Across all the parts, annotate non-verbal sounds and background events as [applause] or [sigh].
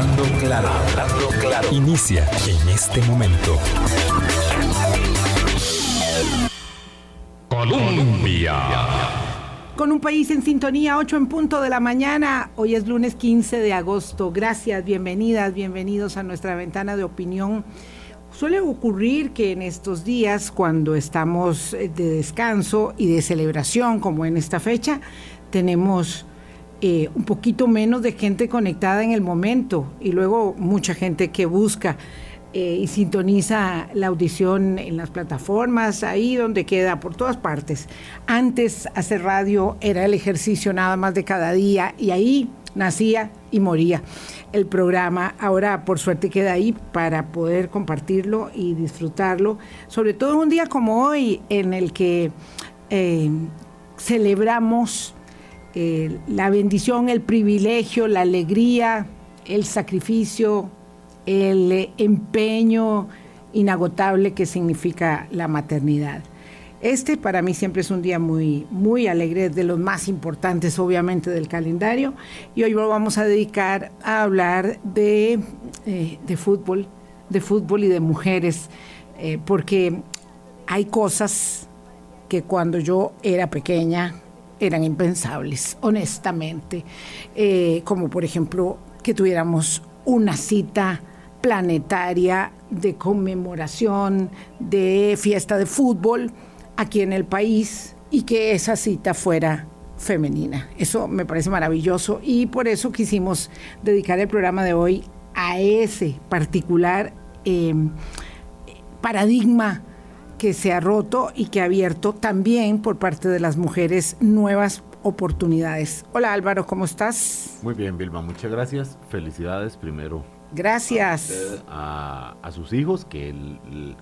Hablando hablando. Inicia en este momento. Colombia. Con un país en sintonía, 8 en punto de la mañana. Hoy es lunes 15 de agosto. Gracias, bienvenidas, bienvenidos a nuestra ventana de opinión. Suele ocurrir que en estos días, cuando estamos de descanso y de celebración, como en esta fecha, tenemos eh, un poquito menos de gente conectada en el momento y luego mucha gente que busca eh, y sintoniza la audición en las plataformas, ahí donde queda, por todas partes. Antes hacer radio era el ejercicio nada más de cada día y ahí nacía y moría el programa. Ahora por suerte queda ahí para poder compartirlo y disfrutarlo, sobre todo un día como hoy en el que eh, celebramos eh, la bendición, el privilegio, la alegría, el sacrificio, el eh, empeño inagotable que significa la maternidad. Este para mí siempre es un día muy, muy alegre, de los más importantes obviamente del calendario. Y hoy lo vamos a dedicar a hablar de, eh, de fútbol, de fútbol y de mujeres, porque hay cosas que cuando yo era pequeña eran impensables, honestamente, eh, como por ejemplo que tuviéramos una cita planetaria de conmemoración de fiesta de fútbol aquí en el país y que esa cita fuera femenina. Eso me parece maravilloso y por eso quisimos dedicar el programa de hoy a ese particular eh, paradigma que se ha roto y que ha abierto también por parte de las mujeres nuevas oportunidades. Hola Álvaro, ¿cómo estás? Muy bien, Vilma, muchas gracias. Felicidades primero. Gracias. A, sus hijos que,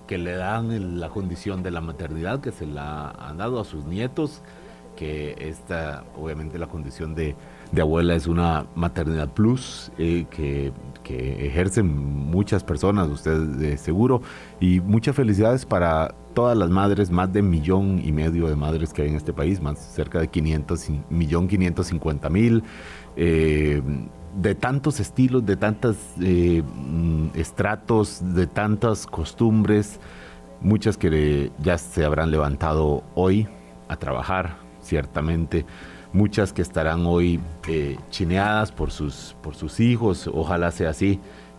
que le dan la condición de la maternidad, que se la han dado a sus nietos, que esta, obviamente la condición de, abuela es una maternidad plus eh, que que ejercen muchas personas, usted de seguro, y muchas felicidades para todas las madres, más de millón y medio de madres que hay en este país, más cerca de 500, millón 550 mil, eh, de tantos estilos, de tantos eh, mm, estratos, de tantas costumbres, muchas que ya se habrán levantado hoy a trabajar, ciertamente muchas que estarán hoy eh, chineadas por sus, por sus hijos, ojalá sea así.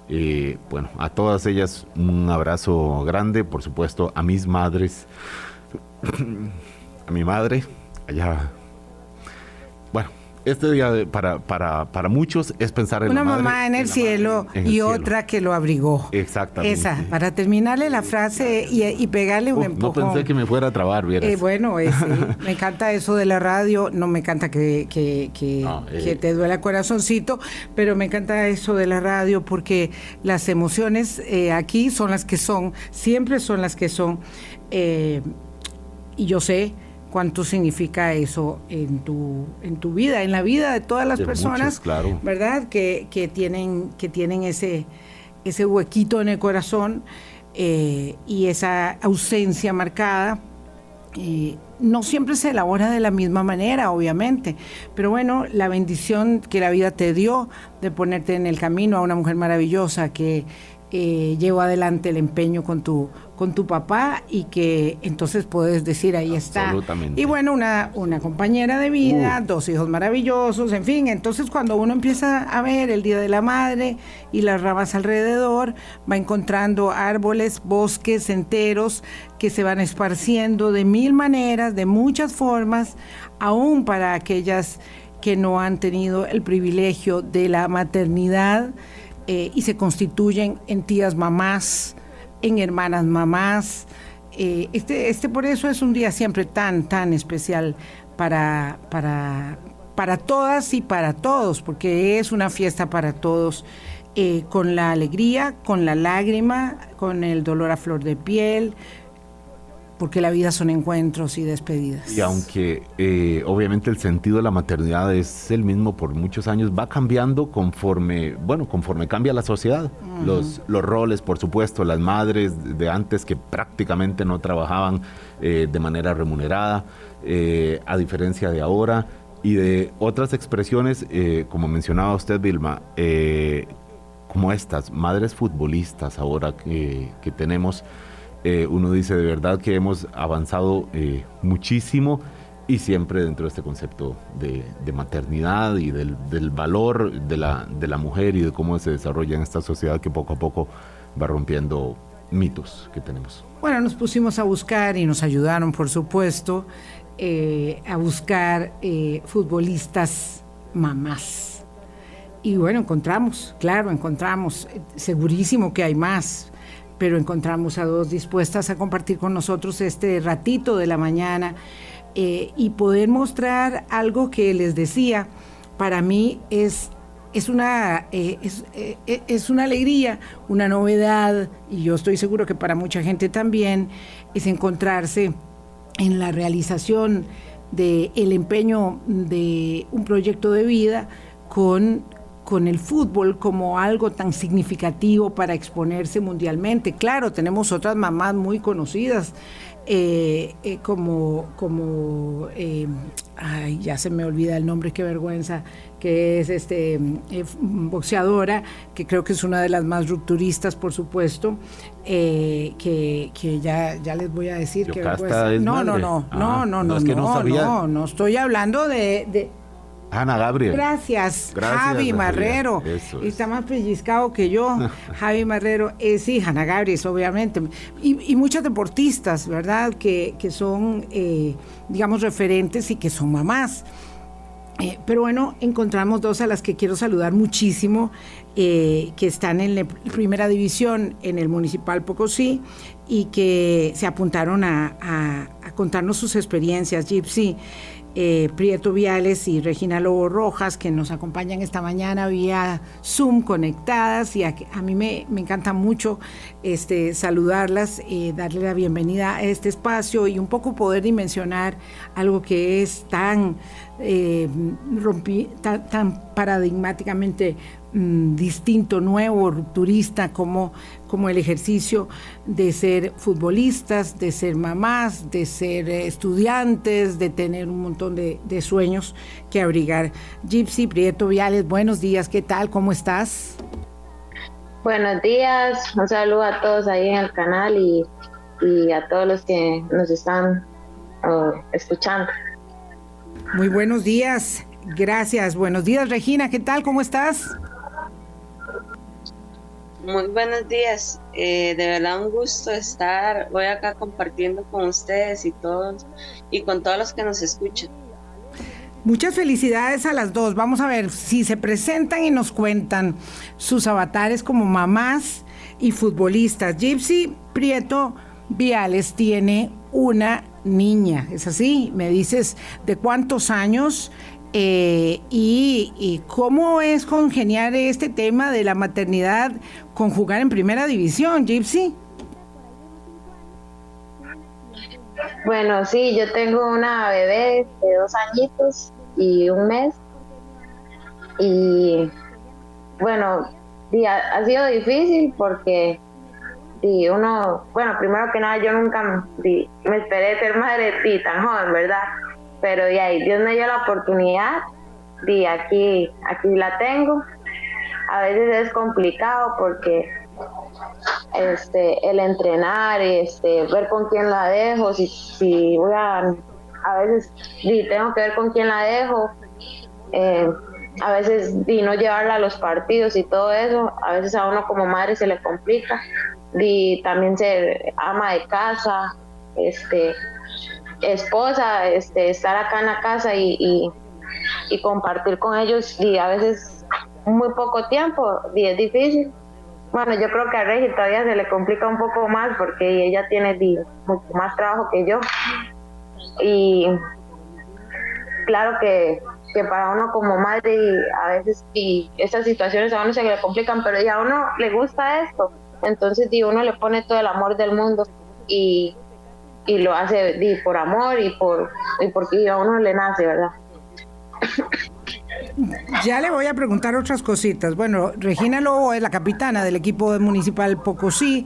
Eh, bueno, a todas ellas un abrazo grande, por supuesto, a mis madres, [clears throat] a mi madre, allá. Este día para, para, para muchos es pensar en una la mamá en el cielo y otra que lo abrigó. Exactamente. Esa, para terminarle la frase y, pegarle un empujón. No pensé que me fuera a trabar, eh, bueno, [laughs] me encanta eso de la radio, no me encanta que, que, que, eh. te duele el corazoncito, pero me encanta eso de la radio porque las emociones eh, aquí son las que son, siempre son las que son. y yo sé cuánto significa eso en tu, en tu vida, en la vida de todas las personas, claro. ¿verdad? Que, que, tienen, que tienen ese, ese huequito en el corazón eh, y esa ausencia marcada. Eh, no siempre se elabora de la misma manera, obviamente, pero bueno, la bendición que la vida te dio de ponerte en el camino a una mujer maravillosa que eh, llevó adelante el empeño con tu, con tu papá y que entonces puedes decir ahí está. Y bueno, una, una compañera de vida, dos hijos maravillosos, en fin, entonces cuando uno empieza a ver el Día de la Madre y las ramas alrededor, va encontrando árboles, bosques enteros que se van esparciendo de mil maneras, de muchas formas, aún para aquellas que no han tenido el privilegio de la maternidad eh, y se constituyen en tías mamás, en hermanas mamás. Eh, este, este por eso es un día siempre tan, tan especial para, para, para todas y para todos, porque es una fiesta para todos, eh, con la alegría, con la lágrima, con el dolor a flor de piel, porque la vida son encuentros y despedidas. Y aunque eh, obviamente el sentido de la maternidad es el mismo por muchos años, va cambiando conforme, bueno, conforme cambia la sociedad. los, los roles, por supuesto, las madres de antes que prácticamente no trabajaban eh, de manera remunerada, eh, a diferencia de ahora, y de otras expresiones, como mencionaba usted, Vilma, como estas, madres futbolistas ahora que, tenemos, eh, uno dice de verdad que hemos avanzado eh, muchísimo y siempre dentro de este concepto de, maternidad y del, valor de la, de la mujer y de cómo se desarrolla en esta sociedad que poco a poco va rompiendo mitos que tenemos. Bueno, nos pusimos a buscar y nos ayudaron, por supuesto, eh, a buscar futbolistas mamás y bueno, encontramos, claro, encontramos, segurísimo que hay más, pero encontramos a dos dispuestas a compartir con nosotros este ratito de la mañana eh, y poder mostrar algo que les decía, para mí es, es, una, eh, es, eh, es una alegría, una novedad, y yo estoy seguro que para mucha gente también, es encontrarse en la realización del el empeño de un proyecto de vida con con el fútbol como algo tan significativo para exponerse mundialmente. Claro, tenemos otras mamás muy conocidas, eh, eh, como, como eh, ay, ya se me olvida el nombre, qué vergüenza, que es este eh, mm, boxeadora, que creo que es una de las más rupturistas, por supuesto, eh, que, que, ya, ya les voy a decir que pues, no, no, no, ah, no, no, no, no, es que no, no, no, estoy hablando de, de, Ana Gabriel. Gracias, Javi Marrero. Está más pellizcado que yo. [laughs] Javi Marrero, es sí, Ana Gabriel, obviamente. Y, muchas deportistas, ¿verdad? Que, son, eh, digamos, referentes y que son mamás. Eh, pero bueno, encontramos dos a las que quiero saludar muchísimo, eh, que están en la primera división en el Municipal Pocosí y que se apuntaron a, a contarnos sus experiencias. Gypsy eh, Prieto Viales y Regina Lobo Rojas, que nos acompañan esta mañana vía Zoom conectadas. Y a, mí me, encanta mucho este, saludarlas, eh, darle la bienvenida a este espacio y un poco poder dimensionar algo que es tan, eh, tan paradigmáticamente Mm, distinto, nuevo, rupturista, como, como el ejercicio de ser futbolistas, de ser mamás, de ser eh, estudiantes, de tener un montón de, sueños que abrigar. Gypsy Prieto Viales, buenos días, ¿qué tal? ¿Cómo estás? Buenos días, un saludo a todos ahí en el canal y, a todos los que nos están oh, escuchando. Muy buenos días, gracias. Buenos días, Regina, ¿qué tal? ¿Cómo estás? Muy buenos días. Eh, de verdad un gusto estar hoy acá compartiendo con ustedes y todos y con todos los que nos escuchan. Muchas felicidades a las dos. Vamos a ver si se presentan y nos cuentan sus avatares como mamás y futbolistas. Gypsy Prieto Viales tiene una niña, ¿es así? Me dices de cuántos años eh, y, cómo es congeniar este tema de la maternidad con jugar en primera división, Gypsy. Bueno, sí, yo tengo una bebé de dos añitos y un mes. Y bueno, ha, sido difícil porque uno, bueno, primero que nada, yo nunca me esperé ser madre tan joven, ¿verdad? pero de ahí Dios me dio la oportunidad y aquí, aquí la tengo. A veces es complicado porque este, el entrenar, este, ver con quién la dejo, si, si voy a, a veces y tengo que ver con quién la dejo, eh, a veces y no llevarla a los partidos y todo eso, a veces a uno como madre se le complica, y también ser ama de casa, este, esposa, este, estar acá en la casa y, y, compartir con ellos y a veces muy poco tiempo y es difícil. Bueno, yo creo que a Regi todavía se le complica un poco más porque ella tiene mucho más trabajo que yo. Y claro que, que para uno como madre a veces y estas situaciones a uno se le complican, pero ya a uno le gusta esto. Entonces y uno le pone todo el amor del mundo y y lo hace por amor y por y porque a uno le nace, ¿verdad? Ya le voy a preguntar otras cositas. Bueno, Regina Lobo es la capitana del equipo municipal Pocosí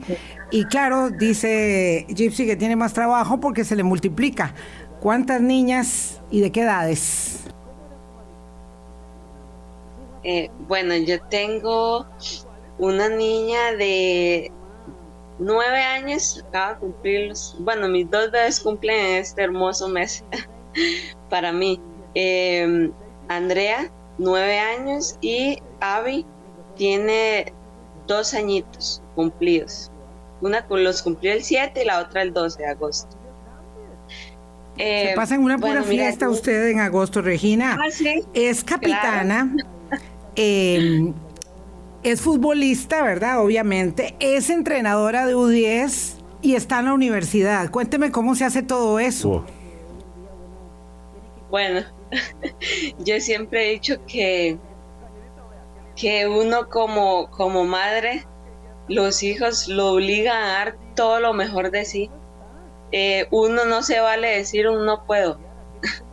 y claro, dice Gypsy que tiene más trabajo porque se le multiplica. ¿Cuántas niñas y de qué edades? Eh, bueno, yo tengo una niña de nueve años, acaba de cumplirlos. Bueno, mis dos bebés cumplen en este hermoso mes [laughs] para mí. Em, Andrea, nueve años, y Abby tiene dos añitos cumplidos. Una los cumplió el 7 y la otra el 12 de agosto. Se eh, pasa en una pura fiesta usted en agosto, Regina. Ah, es capitana. Em, es futbolista, ¿verdad? Obviamente. Es entrenadora de U10 y está en la universidad. Cuénteme cómo se hace todo eso. Bueno, [laughs] yo siempre he dicho que, que uno como, como madre, los hijos lo obligan a dar todo lo mejor de sí. Eh, uno no se vale decir un no puedo.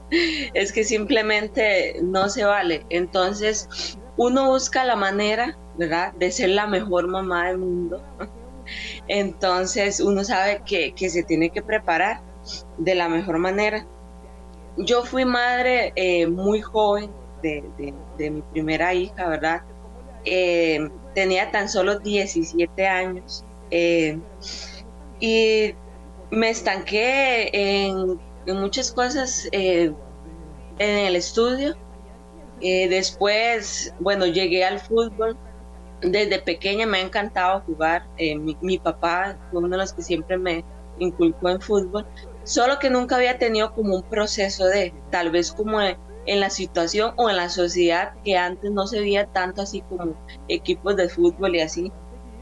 [laughs] es que simplemente no se vale. Entonces, uno busca la manera De ser la mejor mamá del mundo. Entonces uno sabe que, se tiene que preparar de la mejor manera. Yo fui madre eh, muy joven de, mi primera hija, ¿verdad? Eh, tenía tan solo 17 años eh, y me estanqué en muchas cosas en el estudio. después, bueno, llegué al fútbol, desde pequeña me ha encantado jugar. Eh, mi, papá fue uno de los que siempre me inculcó en fútbol, solo que nunca había tenido como un proceso de, tal vez como en la situación o en la sociedad que antes no se veía tanto así como equipos de fútbol y así.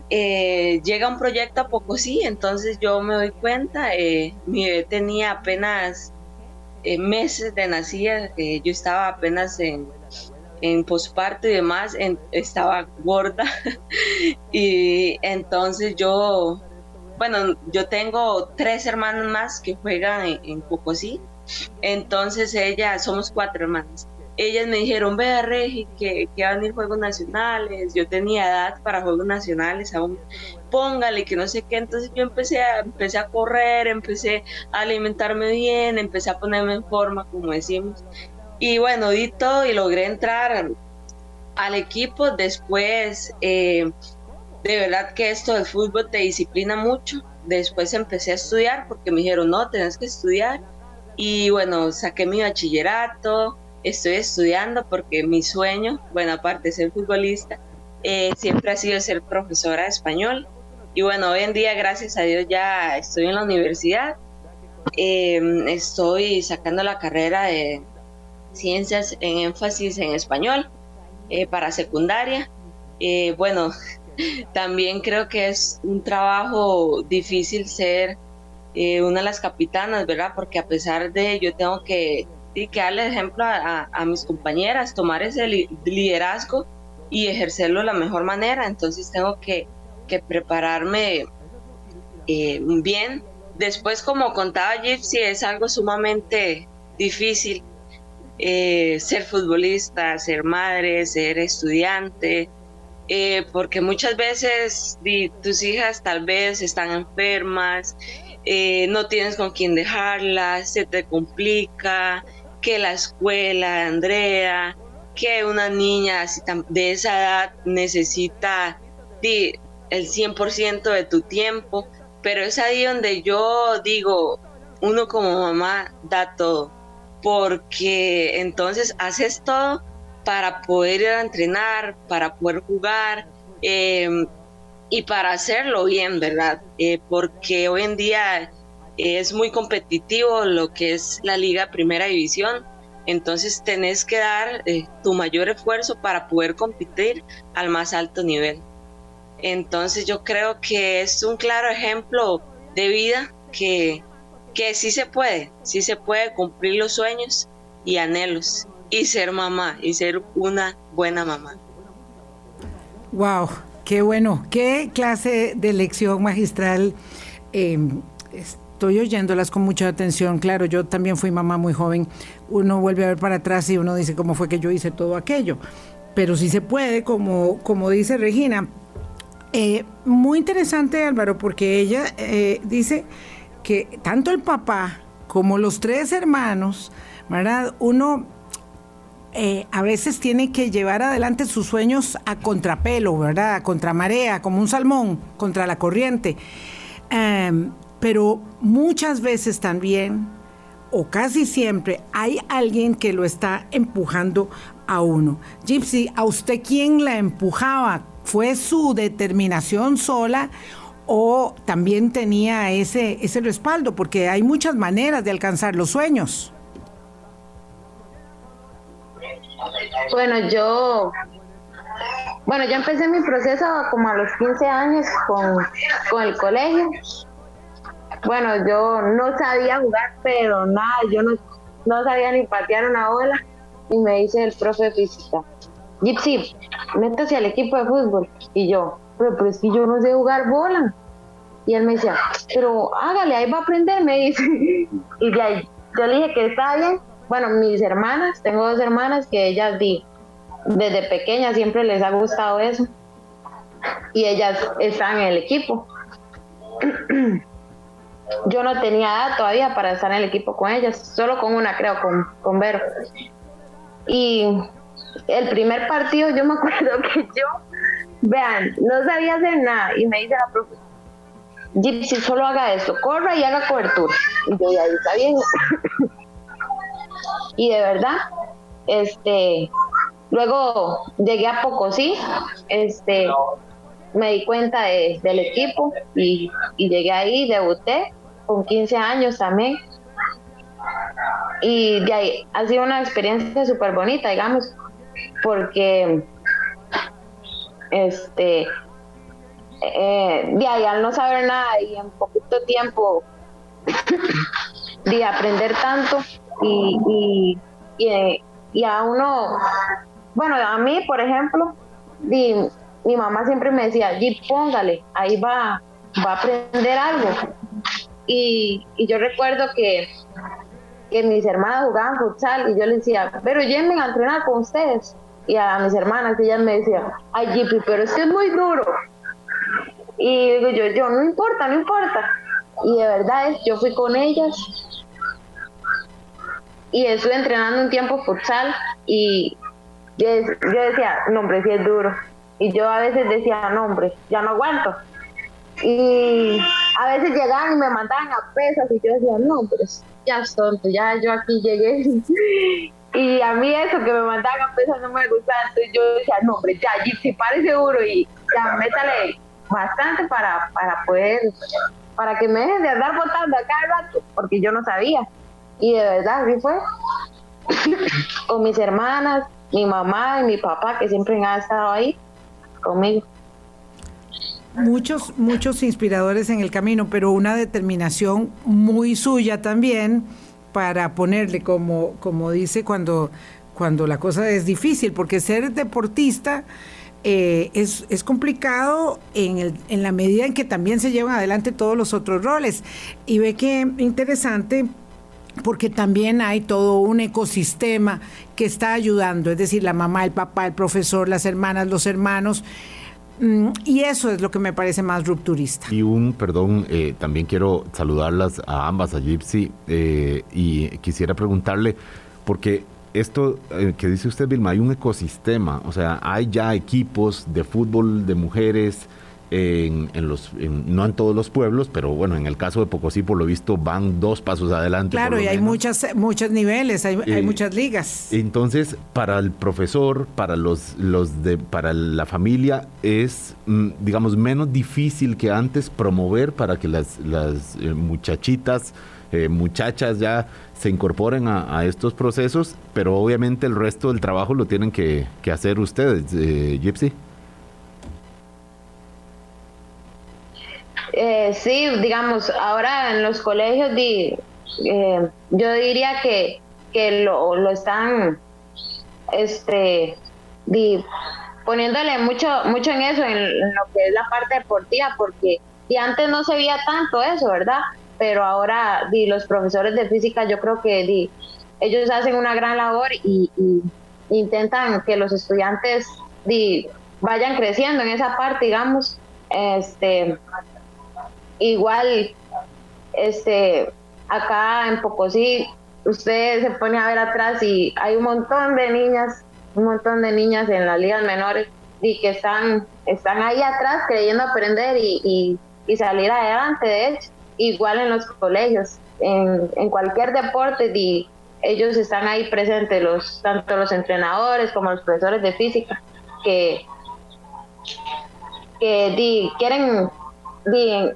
Eh, llega un proyecto a poco sí, entonces yo me doy cuenta, eh, mi bebé tenía apenas meses de nacida, yo estaba apenas en en posparto y demás, estaba gorda. [laughs] y entonces yo, bueno, yo tengo tres hermanos más que juegan en, en Pocosí. Entonces ella, somos cuatro hermanas. Ellas me dijeron, vea Regi, que, que van a venir Juegos Nacionales. Yo tenía edad para Juegos Nacionales aún. Póngale, que no sé qué. Entonces yo empecé a, empecé a correr, empecé a alimentarme bien, empecé a ponerme en forma, como decimos. Y bueno, di todo y logré entrar al equipo. Después, eh, de verdad que esto del fútbol te disciplina mucho. Después empecé a estudiar porque me dijeron, no, tenés que estudiar. Y bueno, saqué mi bachillerato, estoy estudiando porque mi sueño, bueno, aparte de ser futbolista, eh, siempre ha sido ser profesora de español. Y bueno, hoy en día, gracias a Dios, ya estoy en la universidad. Eh, estoy sacando la carrera de ciencias en énfasis en español eh, para secundaria. Eh, bueno, [laughs] también creo que es un trabajo difícil ser eh, una de las capitanas, ¿verdad? Porque a pesar de yo tengo que, que darle ejemplo a, mis compañeras, tomar ese liderazgo y ejercerlo de la mejor manera. Entonces tengo que, que prepararme bien. Después, como contaba Gypsy, es algo sumamente difícil eh, ser futbolista, ser madre, ser estudiante, eh, porque muchas veces tus hijas tal vez están enfermas, eh, no tienes con quién dejarlas, se te complica, que la escuela, Andrea, que una niña de esa edad necesita el 100% de tu tiempo, pero es ahí donde yo digo, uno como mamá da todo porque entonces haces todo para poder ir a entrenar, para poder jugar em, y para hacerlo bien, ¿verdad? Eh, porque hoy en día es muy competitivo lo que es la liga primera división, entonces tenés que dar eh, tu mayor esfuerzo para poder competir al más alto nivel. Entonces yo creo que es un claro ejemplo de vida que que sí se puede, sí se puede cumplir los sueños y anhelos y ser mamá y ser una buena mamá. Wow, qué bueno, qué clase de lección magistral. Em, estoy oyéndolas con mucha atención. Claro, yo también fui mamá muy joven. Uno vuelve a ver para atrás y uno dice cómo fue que yo hice todo aquello. Pero sí se puede, como, como dice Regina. Eh, muy interesante, Álvaro, porque ella eh, dice que tanto el papá como los tres hermanos, ¿verdad? Uno eh, a veces tiene que llevar adelante sus sueños a contrapelo, ¿verdad? A contramarea, como un salmón, contra la corriente. Em, pero muchas veces también, o casi siempre, hay alguien que lo está empujando a uno. Gypsy, ¿a usted quién la empujaba? ¿Fue su determinación sola o también tenía ese, ese respaldo? Porque hay muchas maneras de alcanzar los sueños. Bueno, yo, bueno, yo empecé mi proceso como a los 15 años con, el colegio. Bueno, yo no sabía jugar, pero nada, yo no, no sabía ni patear una bola. Y me dice el profe de física, Gypsy, métase al equipo de fútbol. Y yo, pero, pero es que yo no sé jugar bola. Y él me decía, pero hágale, ahí va a aprender, me dice. [laughs] Y de ahí, yo le dije que estaba bien bueno, mis hermanas, tengo dos hermanas que ellas di, desde pequeñas siempre les ha gustado eso. Y ellas están en el equipo. [clears throat] Yo no tenía edad todavía para estar en el equipo con ellas, solo con una creo, con, con Vero. Y el primer partido yo me [laughs] acuerdo que yo, vean, no sabía hacer nada y me dice la profesora, Gypsy, solo haga esto, corra y haga cobertura. Y yo ya está bien. [laughs] y de verdad, este, luego llegué a Pocosí, este, me di cuenta del equipo y, llegué ahí, debuté con 15 años también. Y de ahí ha sido una experiencia súper bonita, digamos, porque este eh, de ahí al no saber nada y en poquito tiempo de aprender tanto, y, y, y, a uno, bueno, a mí, por ejemplo, mi mamá siempre me decía, Jeep, póngale, ahí va, va a aprender algo. Y, yo recuerdo que, que mis hermanas jugaban futsal y yo les decía, pero llévenme a entrenar con ustedes. Y a mis hermanas, ellas me decían, ay, Jeep, pero es que es muy duro. Y digo yo, yo, no importa, no importa. Y de verdad, yo fui con ellas y estuve entrenando un tiempo futsal y yo, decía, no hombre, sí es duro. Y yo a veces decía, no hombre, ya no aguanto. Y a veces llegaban y me mandaban a pesas y yo decía, no, hombre, ya es tonto, ya yo aquí llegué. [laughs] y a mí eso que me mandaban a pesas no me gustaba, entonces yo decía, no, hombre, ya, si parece duro y ya métale bastante para, para poder, para que me dejen de andar botando a cada rato, porque yo no sabía. Y de verdad, así fue. [laughs] Con mis hermanas, mi mamá y mi papá, que siempre han estado ahí conmigo. Muchos, muchos inspiradores en el camino, pero una determinación muy suya también para ponerle, como, como dice cuando, cuando la cosa es difícil, porque ser deportista eh, es, es, complicado en, el, en la medida en que también se llevan adelante todos los otros roles. Y ve que interesante porque también hay todo un ecosistema que está ayudando, es decir, la mamá, el papá, el profesor, las hermanas, los hermanos. Mm, y eso es lo que me parece más rupturista. Y un, perdón, eh, también quiero saludarlas a ambas, a Gypsy, eh, y quisiera preguntarle, porque esto eh, que dice usted, Vilma, hay un ecosistema, o sea, hay ya equipos de fútbol de mujeres, en, los, no en todos los pueblos, pero bueno, en el caso de Pocosí, por lo visto, van dos pasos adelante. Claro, y hay muchas, muchos niveles, hay, hay, muchas ligas. Entonces, para el profesor, para los, los de, para la familia, es, mm, digamos, menos difícil que antes promover para que las, las eh, muchachitas, eh, muchachas ya se incorporen a, estos procesos, pero obviamente el resto del trabajo lo tienen que, que hacer ustedes, eh, Gypsy. Eh, sí, digamos, ahora en los colegios eh, yo diría que, que lo, lo están este, poniéndole mucho, mucho en eso, en, lo que es la parte deportiva, porque y antes no se veía tanto eso, ¿verdad? Pero ahora di, los profesores de física yo creo que di, ellos hacen una gran labor y, y intentan que los estudiantes di, vayan creciendo en esa parte, digamos. Este, igual este acá en Pocosí usted se pone a ver atrás y hay un montón de niñas, un montón de niñas en las ligas menores y que están, están ahí atrás creyendo aprender y, y, salir adelante, de hecho, igual en los colegios, en, en cualquier deporte, y ellos están ahí presentes, los, tanto los entrenadores como los profesores de física, que, que di, quieren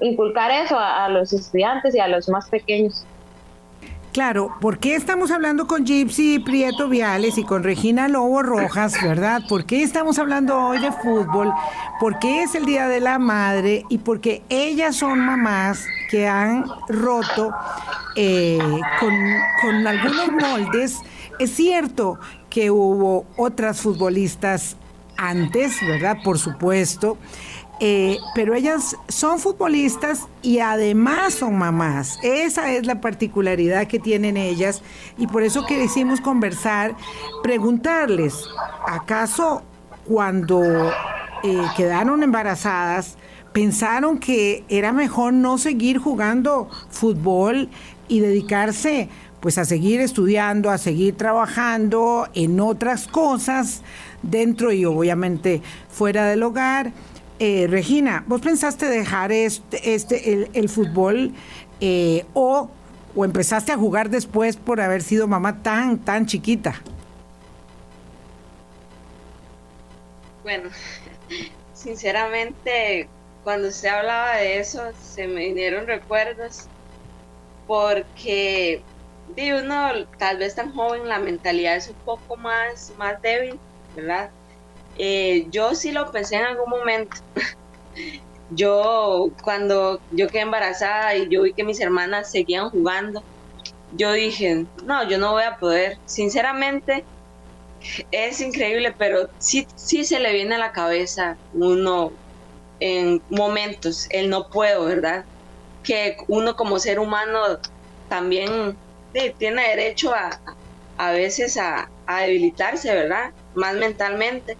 inculcar eso a, los estudiantes y a los más pequeños. Claro, ¿por qué estamos hablando con Gypsy Prieto Viales y con Regina Lobo Rojas, verdad? ¿Por qué estamos hablando hoy de fútbol? Porque es el Día de la Madre y porque ellas son mamás que han roto eh, con, con algunos moldes. Es cierto que hubo otras futbolistas antes, ¿verdad? Por supuesto. Eh, pero ellas son futbolistas y además son mamás. Esa es la particularidad que tienen ellas y por eso quisimos conversar, preguntarles, ¿acaso cuando eh, quedaron embarazadas pensaron que era mejor no seguir jugando fútbol y dedicarse pues a seguir estudiando, a seguir trabajando en otras cosas dentro y obviamente fuera del hogar? Eh, Regina, ¿vos pensaste dejar este, este el, fútbol eh, o, o empezaste a jugar después por haber sido mamá tan, tan chiquita? Bueno, [laughs] sinceramente, cuando se hablaba de eso, se me vinieron recuerdos porque de uno tal vez tan joven la mentalidad es un poco más, más débil, ¿verdad? Eh, yo sí lo pensé en algún momento. [laughs] yo cuando yo quedé embarazada y yo vi que mis hermanas seguían jugando, yo dije, no, yo no voy a poder. Sinceramente, es increíble, pero sí, sí se le viene a la cabeza uno en momentos, el no puedo, ¿verdad? Que uno como ser humano también tiene derecho a, a veces a, a debilitarse, ¿verdad? Más mentalmente.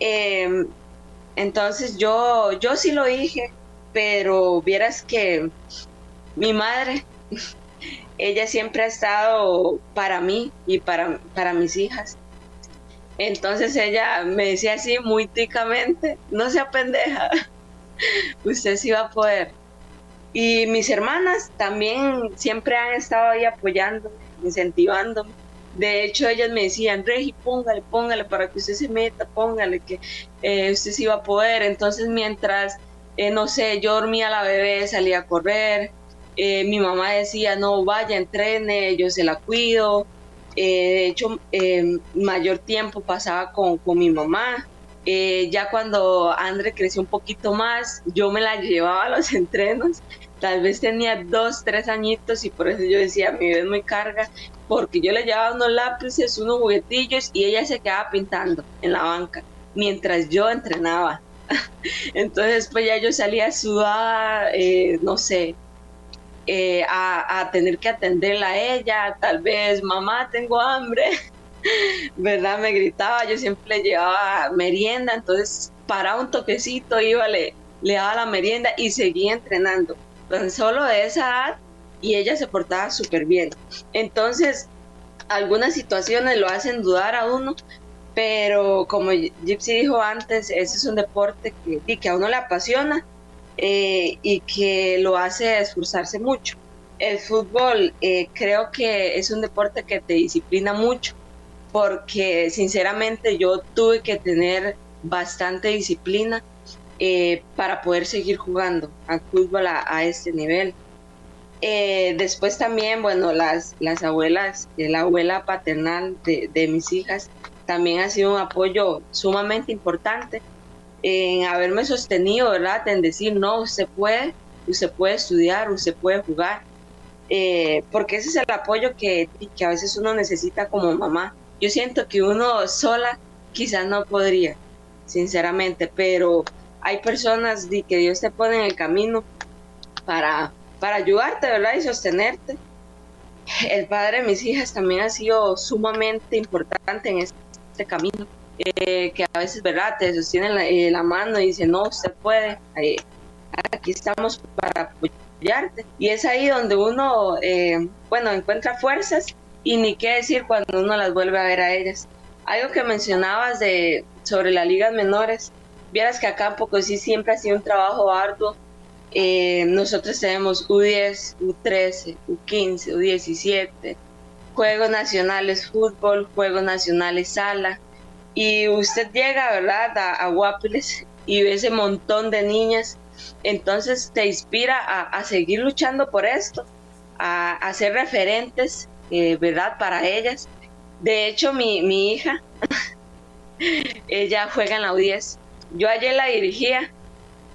Em, entonces yo, yo sí lo dije, pero vieras que mi madre, [laughs] ella siempre ha estado para mí y para, para mis hijas. Entonces ella me decía así muy ticamente, no sea pendeja, [laughs] usted sí va a poder. Y mis hermanas también siempre han estado ahí apoyando, incentivándome de hecho, ellas me decían, Regi, póngale, póngale para que usted se meta, póngale que eh, usted sí va a poder. Entonces, mientras, eh, no sé, yo dormía la bebé, salía a correr, eh, mi mamá decía, no, vaya, entrene, yo se la cuido. de hecho, mayor tiempo pasaba con, con mi mamá. ya cuando André creció un poquito más, yo me la llevaba a los [laughs] entrenos tal vez tenía dos, tres añitos y por eso yo decía, mi bebé es muy carga, porque yo le llevaba unos lápices, unos juguetillos y ella se quedaba pintando en la banca mientras yo entrenaba. [laughs] Entonces pues ya yo salía sudada, eh, no sé, eh, a, tener que atenderla a ella, tal vez, mamá, tengo hambre, [laughs] ¿verdad? Me gritaba, yo siempre le llevaba merienda, entonces para un toquecito iba, le, le daba la merienda y seguía entrenando tan solo de esa edad y ella se portaba súper bien. Entonces, algunas situaciones lo hacen dudar a uno, pero como Gypsy dijo antes, ese es un deporte que, que a uno le apasiona eh, y que lo hace esforzarse mucho. El fútbol eh, creo que es un deporte que te disciplina mucho, porque sinceramente yo tuve que tener bastante disciplina eh, para poder seguir jugando al fútbol a, este nivel. Eh, después también, bueno, las, las abuelas, eh, la abuela paternal de, de, mis hijas, también ha sido un apoyo sumamente importante en haberme sostenido, ¿verdad? En decir, no, usted puede, usted puede estudiar, usted puede jugar, porque ese es el apoyo que, que a veces uno necesita como mamá. Yo siento que uno sola quizás no podría, sinceramente, pero hay personas que Dios te pone en el camino para, para ayudarte, ¿verdad? Y sostenerte. El padre de mis hijas también ha sido sumamente importante en este camino, eh, que a veces, ¿verdad? Te sostiene la, eh, la mano y dice, no, usted puede, aquí estamos para apoyarte. Y es ahí donde uno, eh, bueno, encuentra fuerzas y ni qué decir cuando uno las vuelve a ver a ellas. Algo que mencionabas de, sobre las ligas menores, vieras que acá en sí siempre ha sido un trabajo arduo. Eh, nosotros tenemos U10, U13, U15, U17, Juegos Nacionales Fútbol, Juegos Nacionales Sala, y usted llega, ¿verdad?, a, a y ve ese montón de niñas, entonces te inspira a, seguir luchando por esto, a, a ser referentes, eh, ¿verdad?, para ellas. De hecho, mi, mi hija, [laughs] ella juega en la U10. Yo ayer la dirigía,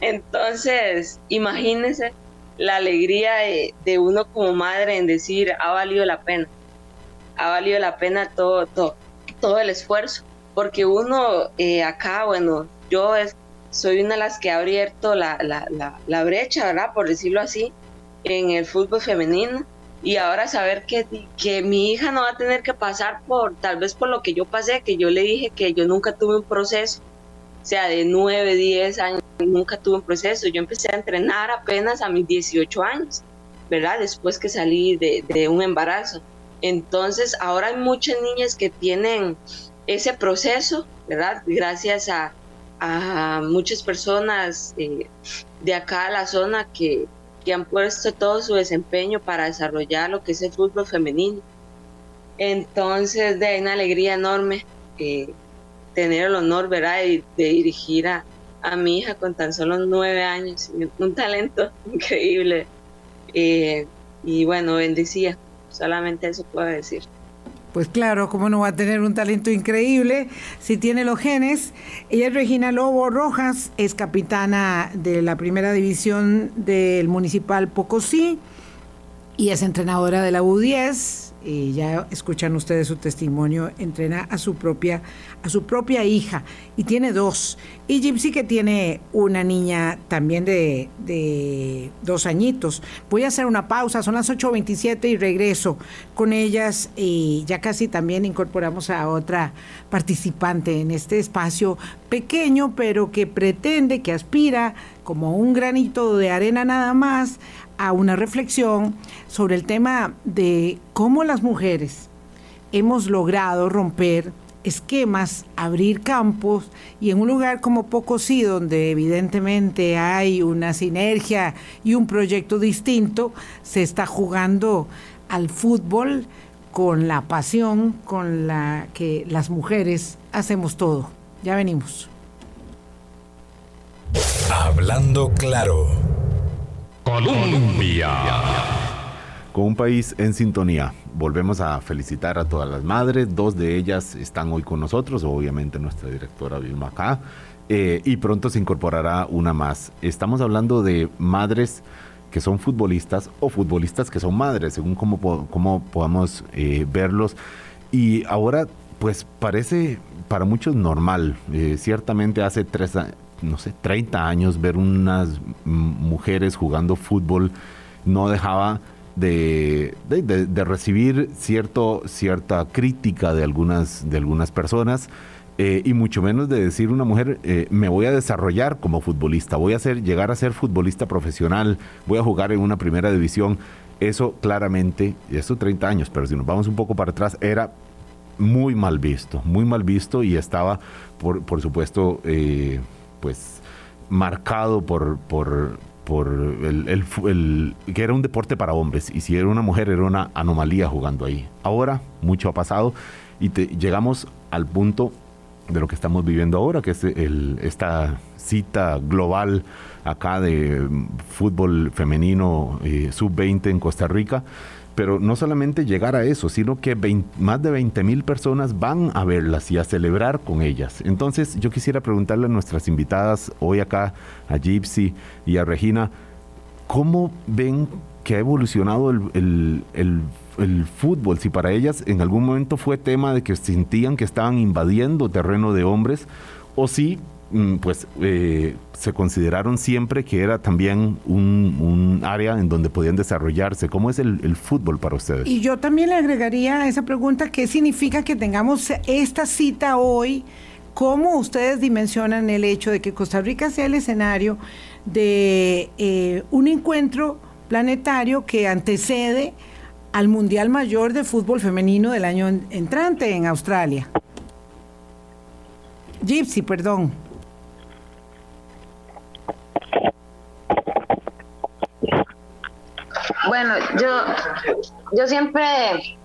entonces imagínense la alegría de, uno como madre en decir, ha valido la pena, ha valido la pena todo, todo, todo el esfuerzo, porque uno eh, acá, bueno, yo es, soy una de las que ha abierto la, la, la, la, brecha, ¿verdad? Por decirlo así, en el fútbol femenino. Y ahora saber que, que mi hija no va a tener que pasar por, tal vez por lo que yo pasé, que yo le dije que yo nunca tuve un proceso, sea, de 9, 10 años, nunca tuve un proceso. Yo empecé a entrenar apenas a mis 18 años, ¿verdad? Después que salí de, de un embarazo. Entonces, ahora hay muchas niñas que tienen ese proceso, ¿verdad? Gracias a, a muchas personas eh, de acá a la zona que, que, han puesto todo su desempeño para desarrollar lo que es el fútbol femenino. Entonces, de una alegría enorme eh, tener el honor, ¿verdad?, de, dirigir a, a, mi hija con tan solo nueve años, un talento [laughs] increíble. Eh, y bueno, bendecía, solamente eso puedo decir. Pues claro, ¿cómo no va a tener un talento increíble si tiene los genes? Ella es Regina Lobo Rojas, es capitana de la primera división del Municipal Pocosí y es entrenadora de la U10 y ya escuchan ustedes su testimonio, entrena a su propia, a su propia hija y tiene dos. Y Gypsy que tiene una niña también de, de dos añitos. Voy a hacer una pausa, son las 8.27 y regreso con ellas y ya casi también incorporamos a otra participante en este espacio pequeño, pero que pretende, que aspira como un granito de arena nada más a una reflexión sobre el tema de cómo las mujeres hemos logrado romper esquemas, abrir campos y en un lugar como Pocosí, donde evidentemente hay una sinergia y un proyecto distinto, se está jugando al fútbol con la pasión con la que las mujeres hacemos todo. Ya venimos. Hablando claro. Colombia. Con un país en sintonía. Volvemos a felicitar a todas las madres. Dos de ellas están hoy con nosotros, obviamente nuestra directora Vilma acá. Eh, y pronto se incorporará una más. Estamos hablando de madres que son futbolistas o futbolistas que son madres, según cómo, cómo podamos eh, verlos. Y ahora, pues parece para muchos normal. Eh, ciertamente hace tres, no sé, 30 años ver unas mujeres jugando fútbol no dejaba de, de, recibir cierto, cierta crítica de algunas, de algunas personas. Eh, y mucho menos de decir una mujer, eh, me voy a desarrollar como futbolista, voy a ser, llegar a ser futbolista profesional, voy a jugar en una primera división. Eso claramente, eso 30 años, pero si nos vamos un poco para atrás, era muy mal visto, muy mal visto y estaba, por, por supuesto, eh, pues marcado por, por, por el, el, que era un deporte para hombres y si era una mujer era una anomalía jugando ahí. Ahora mucho ha pasado y llegamos al punto de lo que estamos viviendo ahora, que es el, esta cita global acá de fútbol femenino eh, sub-20 en Costa Rica pero no solamente llegar a eso, sino que más de 20 mil personas van a verlas y a celebrar con ellas. Entonces yo quisiera preguntarle a nuestras invitadas hoy acá, a Gypsy y a Regina, ¿cómo ven que ha evolucionado el, el fútbol? Si para ellas en algún momento fue tema de que sentían que estaban invadiendo terreno de hombres, o si pues eh, se consideraron siempre que era también un, área en donde podían desarrollarse. ¿Cómo es el, fútbol para ustedes? Y yo también le agregaría a esa pregunta, ¿qué significa que tengamos esta cita hoy? ¿Cómo ustedes dimensionan el hecho de que Costa Rica sea el escenario de eh, un encuentro planetario que antecede al Mundial Mayor de Fútbol Femenino del año entrante en Australia. Gypsy, perdón. Bueno, yo, yo siempre,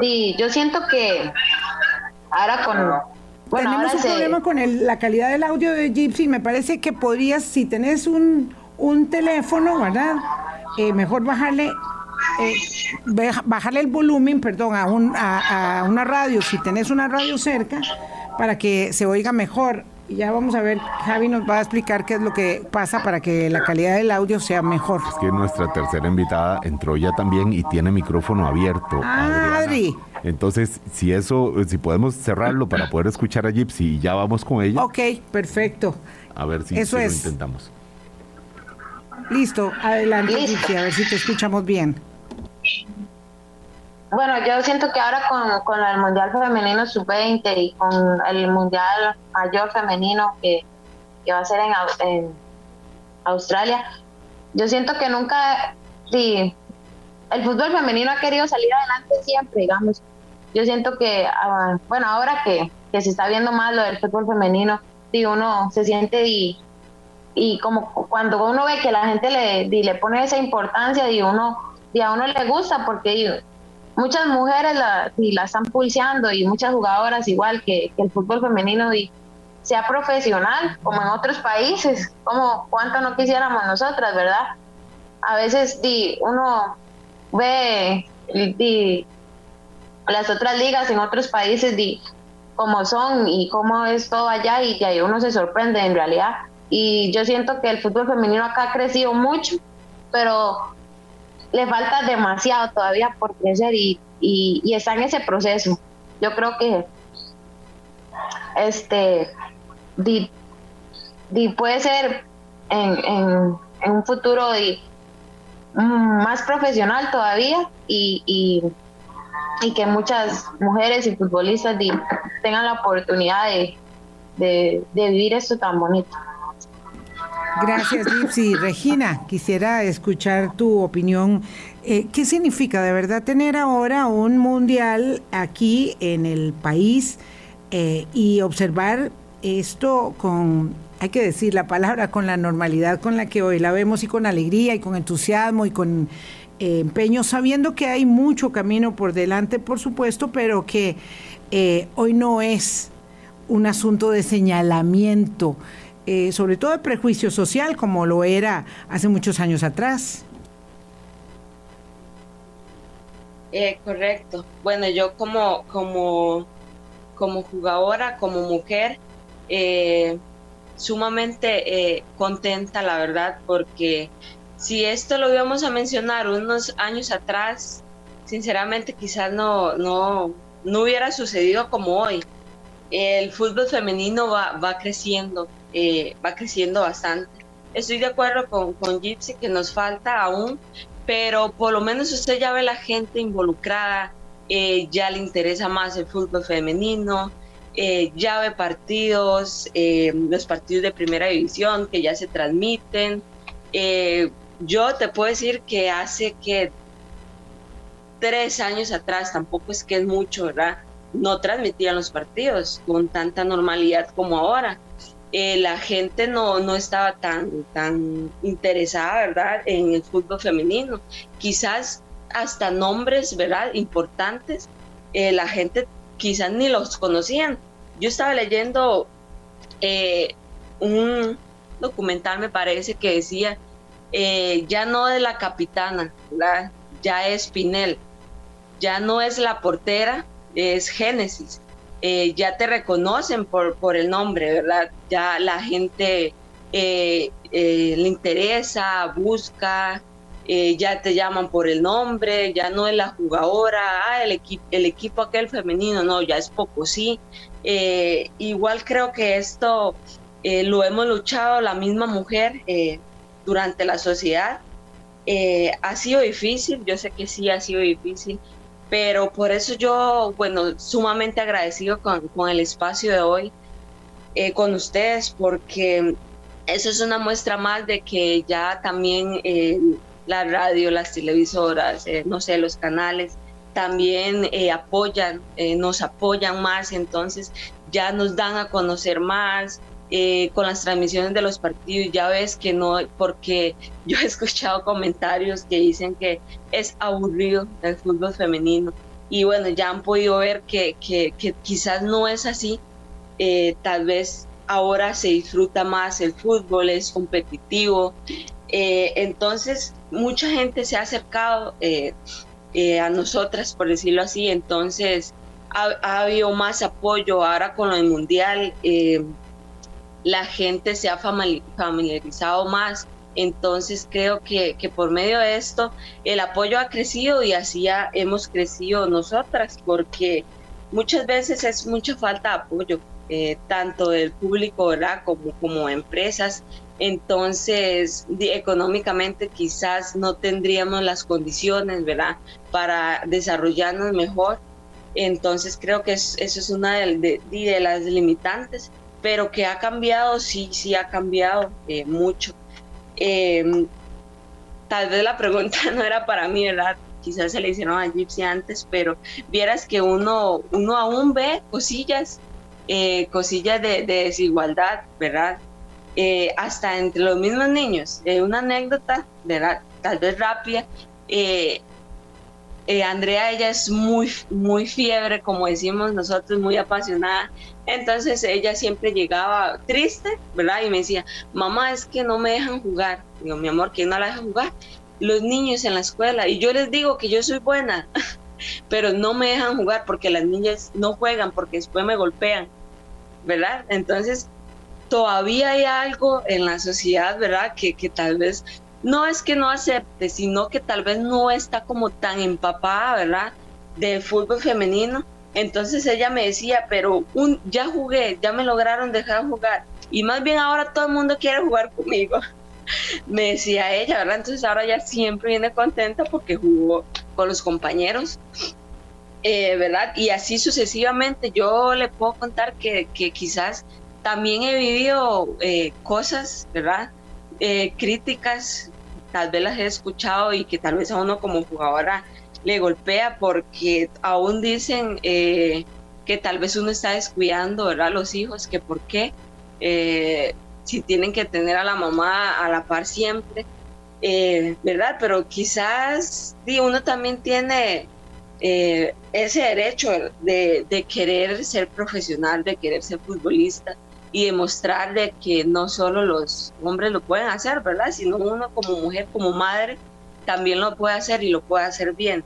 di, yo siento que ahora con bueno, Tenemos un problema con la calidad del audio de Gypsy. Me parece que podrías, si tenés un, un teléfono, ¿verdad? Eh, mejor bajarle eh, bajarle el volumen, perdón, a, un, a, una radio, si tenés una radio cerca, para que se oiga mejor. Y ya vamos a ver, Javi nos va a explicar qué es lo que pasa para que la calidad del audio sea mejor. Es que nuestra tercera invitada entró ya también y tiene micrófono abierto. Ah, Adri. Entonces, si eso, si podemos cerrarlo para poder escuchar a Gypsy y ya vamos con ella. Ok, perfecto. A ver si, eso lo intentamos. Listo, adelante Gypsy, a ver si te escuchamos bien. Bueno, yo siento que ahora con, con el Mundial Femenino Sub-20 y con el Mundial Mayor Femenino que, va a ser en, Australia, yo siento que nunca, sí, el fútbol femenino ha querido salir adelante siempre, digamos. Yo siento que, ah, bueno, ahora que, se está viendo más lo del fútbol femenino, sí, uno se siente y, y como cuando uno ve que la gente le, le pone esa importancia y uno y a uno le gusta porque muchas mujeres la, la están pulseando y muchas jugadoras igual que, el fútbol femenino y sea profesional como en otros países, como cuánto no quisiéramos nosotras, ¿verdad? A veces di, uno ve di, las otras ligas en otros países di, cómo son y cómo es todo allá y ahí uno se sorprende en realidad. Y yo siento que el fútbol femenino acá ha crecido mucho, pero le falta demasiado todavía por crecer y, y, está en ese proceso. Yo creo que este di, puede ser en, en, un futuro más profesional todavía y, y, y, que muchas mujeres y futbolistas tengan la oportunidad de, de, de vivir esto tan bonito. Gracias, Lipsy. Regina, quisiera escuchar tu opinión. Eh, ¿Qué significa de verdad tener ahora un mundial aquí en el país eh, y observar esto con, hay que decir la palabra, con la normalidad con la que hoy la vemos y con alegría y con entusiasmo y con eh, empeño, sabiendo que hay mucho camino por delante, por supuesto, pero que hoy no es un asunto de señalamiento eh, sobre todo el prejuicio social, como lo era hace muchos años atrás. Eh, correcto. Bueno, yo como, como, como jugadora, como mujer, eh, sumamente contenta, la verdad, porque si esto lo íbamos a mencionar unos años atrás, sinceramente quizás no, no, no hubiera sucedido como hoy. El fútbol femenino va, va creciendo, eh, va creciendo bastante. Estoy de acuerdo con, con Gypsy que nos falta aún, pero por lo menos usted ya ve la gente involucrada, eh, ya le interesa más el fútbol femenino, eh, ya ve partidos, los partidos de primera división que ya se transmiten. yo te puedo decir que hace que tres años atrás, tampoco es que es mucho, ¿verdad? No transmitían los partidos con tanta normalidad como ahora. Eh, la gente no, no estaba tan, tan interesada, ¿verdad?, en el fútbol femenino. Quizás hasta nombres, ¿verdad?, importantes, eh, la gente quizás ni los conocían. Yo estaba leyendo eh, un documental, me parece, que decía, ya no es la capitana, ya es Pinel, ya no es la portera, es Génesis. Eh, ya te reconocen por, por el nombre, ¿verdad? Ya la gente eh, eh, le interesa, busca, ya te llaman por el nombre, ya no es la jugadora, ah, el, el equipo aquel femenino, no, ya es poco, sí. igual creo que esto lo hemos luchado la misma mujer durante la sociedad. ha sido difícil, yo sé que sí ha sido difícil, pero por eso yo, bueno, sumamente agradecido con, con el espacio de hoy eh, con ustedes, porque eso es una muestra más de que ya también eh, la radio, las televisoras, eh, no sé, los canales, también eh, apoyan, nos apoyan más, entonces ya nos dan a conocer más, con las transmisiones de los partidos, ya ves que no, porque [laughs] yo he escuchado comentarios que dicen que es aburrido el fútbol femenino. Y bueno, ya han podido ver que, que, que quizás no es así. tal vez ahora se disfruta más el fútbol, es competitivo. entonces, mucha gente se ha acercado eh, eh, a nosotras, por decirlo así, entonces ha, habido más apoyo ahora con el mundial, eh, la gente se ha familiarizado más, entonces creo que, por medio de esto el apoyo ha crecido y así hemos crecido nosotras, porque muchas veces es mucha falta de apoyo, tanto del público ¿verdad? Como, como empresas entonces económicamente quizás no tendríamos las condiciones, ¿verdad?, para desarrollarnos mejor. Entonces creo que eso es una de, las limitantes, pero que ha cambiado, sí, sí ha cambiado eh, mucho. Em, tal vez la pregunta [laughs] no era para mí, ¿verdad? Quizás se le hicieron a Gypsy antes, pero vieras que uno, uno aún ve cosillas, eh, cosillas de, de desigualdad, ¿verdad? Eh, hasta entre los mismos niños. Una anécdota, ¿verdad? tal vez rápida. Andrea, ella es muy, muy fiebre, como decimos nosotros, muy apasionada. Entonces ella siempre llegaba triste, ¿verdad? Y me decía, mamá, es que no me dejan jugar. Digo, mi amor, ¿quién no la deja jugar? Los niños en la escuela. Y yo les digo que yo soy buena, [laughs] pero no me dejan jugar porque las niñas no juegan, porque después me golpean, ¿verdad? Entonces todavía hay algo en la sociedad, ¿verdad? Que, que tal vez no es que no acepte, sino que tal vez no está como tan empapada, ¿verdad? Del fútbol femenino. Entonces ella me decía, pero un, ya jugué, ya me lograron dejar jugar. Y más bien ahora todo el mundo quiere jugar conmigo. [laughs] me decía ella, ¿verdad? Entonces ahora ya siempre viene contenta porque jugó con los compañeros. Eh, ¿Verdad? Y así sucesivamente. Yo le puedo contar que, que quizás también he vivido eh, cosas, ¿verdad? Eh, críticas, tal vez las he escuchado y que tal vez a uno como jugadora le golpea porque aún dicen eh, que tal vez uno está descuidando, ¿verdad? Los hijos, que por qué, si tienen que tener a la mamá a la par siempre, ¿verdad? Pero quizás uno también tiene ese derecho de, de, querer ser profesional, de querer ser futbolista, y demostrarle que no solo los hombres lo pueden hacer, ¿verdad? Sino uno como mujer, como madre, también lo puede hacer y lo puede hacer bien.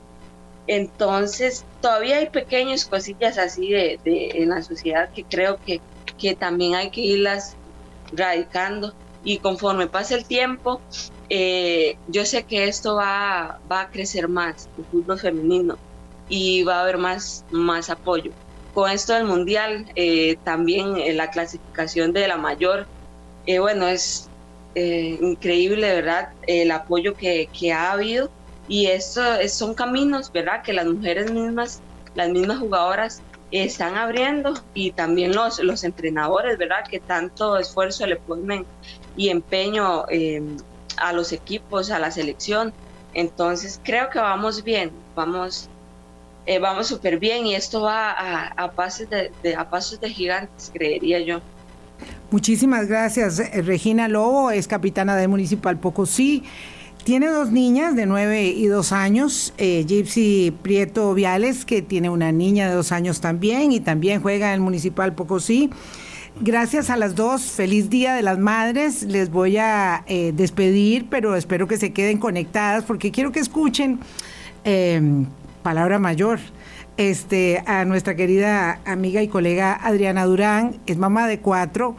Entonces, todavía hay pequeñas cosillas así de, en la sociedad que creo que, que también hay que irlas radicando y conforme pase el tiempo, eh, yo sé que esto va, va a crecer más, el fútbol femenino, y va a haber más, más apoyo con esto del mundial, eh, también eh, la clasificación de la mayor, eh, bueno, es increíble, ¿verdad? El apoyo que, que ha habido y esto son caminos, ¿verdad? Que las mujeres mismas, las mismas jugadoras están abriendo y también los, los entrenadores, ¿verdad? Que tanto esfuerzo le ponen y empeño a los equipos, a la selección. Entonces creo que vamos bien, vamos eh, vamos súper bien y esto va a, pasos de, a pasos de gigantes, creería yo. Muchísimas gracias. Eh, Regina Lobo es capitana de Municipal Pocosí. Tiene dos niñas de nueve y dos años, eh, Gypsy Prieto Viales, que tiene una niña de dos años también y también juega en el Municipal Pocosí. Gracias a las dos, feliz Día de las Madres. Les voy a despedir, pero espero que se queden conectadas porque quiero que escuchen palabra mayor, este, a nuestra querida amiga y colega Adriana Durán, es mamá de cuatro